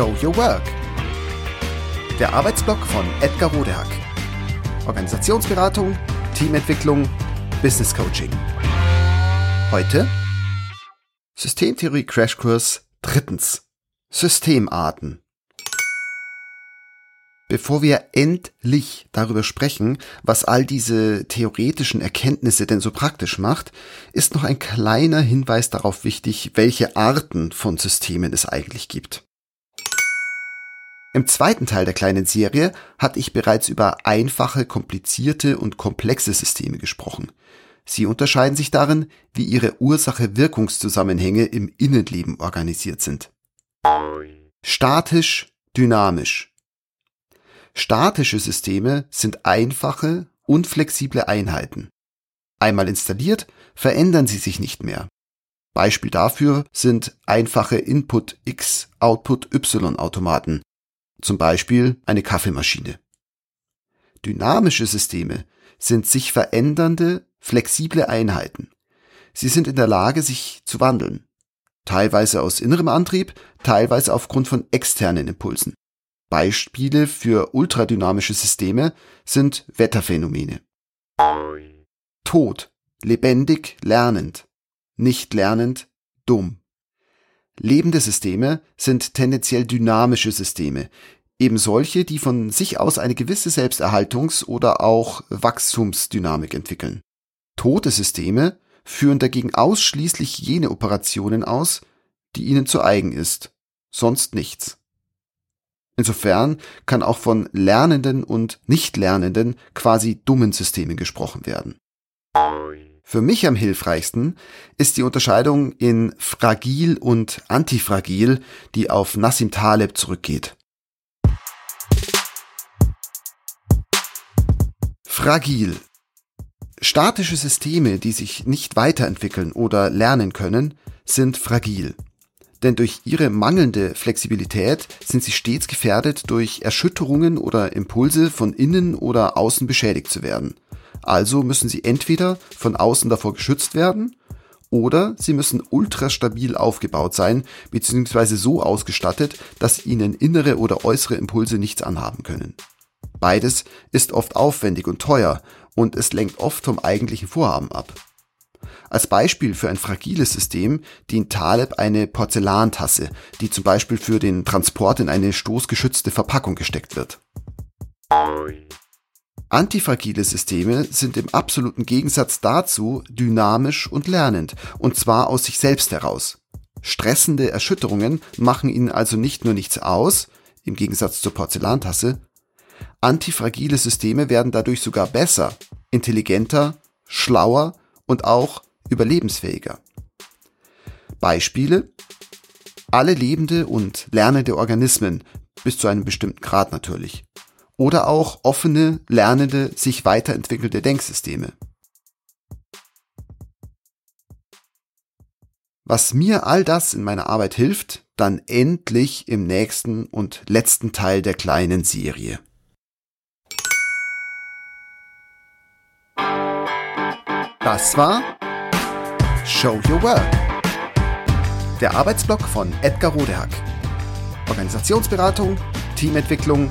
Show Your Work. Der Arbeitsblock von Edgar Rodehack. Organisationsberatung, Teamentwicklung, Business Coaching. Heute Systemtheorie Crashkurs drittens. Systemarten. Bevor wir endlich darüber sprechen, was all diese theoretischen Erkenntnisse denn so praktisch macht, ist noch ein kleiner Hinweis darauf wichtig, welche Arten von Systemen es eigentlich gibt. Im zweiten Teil der kleinen Serie hatte ich bereits über einfache, komplizierte und komplexe Systeme gesprochen. Sie unterscheiden sich darin, wie ihre Ursache-Wirkungszusammenhänge im Innenleben organisiert sind. Statisch, dynamisch. Statische Systeme sind einfache, unflexible Einheiten. Einmal installiert, verändern sie sich nicht mehr. Beispiel dafür sind einfache Input X, Output Y Automaten, zum Beispiel eine Kaffeemaschine. Dynamische Systeme sind sich verändernde, flexible Einheiten. Sie sind in der Lage, sich zu wandeln. Teilweise aus innerem Antrieb, teilweise aufgrund von externen Impulsen. Beispiele für ultradynamische Systeme sind Wetterphänomene. Tod, lebendig, lernend, nicht lernend, dumm. Lebende Systeme sind tendenziell dynamische Systeme, eben solche, die von sich aus eine gewisse Selbsterhaltungs- oder auch Wachstumsdynamik entwickeln. Tote Systeme führen dagegen ausschließlich jene Operationen aus, die ihnen zu eigen ist, sonst nichts. Insofern kann auch von lernenden und nicht lernenden, quasi dummen Systemen gesprochen werden. Für mich am hilfreichsten ist die Unterscheidung in fragil und antifragil, die auf Nassim Taleb zurückgeht. Fragil. Statische Systeme, die sich nicht weiterentwickeln oder lernen können, sind fragil. Denn durch ihre mangelnde Flexibilität sind sie stets gefährdet, durch Erschütterungen oder Impulse von innen oder außen beschädigt zu werden. Also müssen sie entweder von außen davor geschützt werden oder sie müssen ultrastabil aufgebaut sein bzw. so ausgestattet, dass ihnen innere oder äußere Impulse nichts anhaben können. Beides ist oft aufwendig und teuer und es lenkt oft vom eigentlichen Vorhaben ab. Als Beispiel für ein fragiles System dient Taleb eine Porzellantasse, die zum Beispiel für den Transport in eine stoßgeschützte Verpackung gesteckt wird. Antifragile Systeme sind im absoluten Gegensatz dazu dynamisch und lernend, und zwar aus sich selbst heraus. Stressende Erschütterungen machen ihnen also nicht nur nichts aus, im Gegensatz zur Porzellantasse, antifragile Systeme werden dadurch sogar besser, intelligenter, schlauer und auch überlebensfähiger. Beispiele alle lebende und lernende Organismen, bis zu einem bestimmten Grad natürlich, oder auch offene, lernende, sich weiterentwickelte Denksysteme. Was mir all das in meiner Arbeit hilft, dann endlich im nächsten und letzten Teil der kleinen Serie. Das war Show Your Work. Der Arbeitsblock von Edgar Rodehack. Organisationsberatung, Teamentwicklung,